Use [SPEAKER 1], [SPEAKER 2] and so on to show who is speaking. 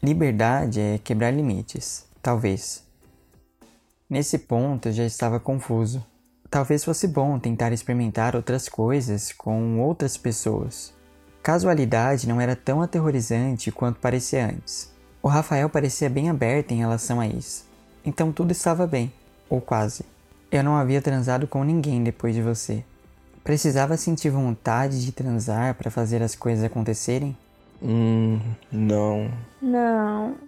[SPEAKER 1] Liberdade é quebrar limites, talvez. Nesse ponto eu já estava confuso. Talvez fosse bom tentar experimentar outras coisas com outras pessoas. Casualidade não era tão aterrorizante quanto parecia antes. O Rafael parecia bem aberto em relação a isso. Então tudo estava bem, ou quase. Eu não havia transado com ninguém depois de você. Precisava sentir vontade de transar para fazer as coisas acontecerem?
[SPEAKER 2] Hum, não.
[SPEAKER 3] Não.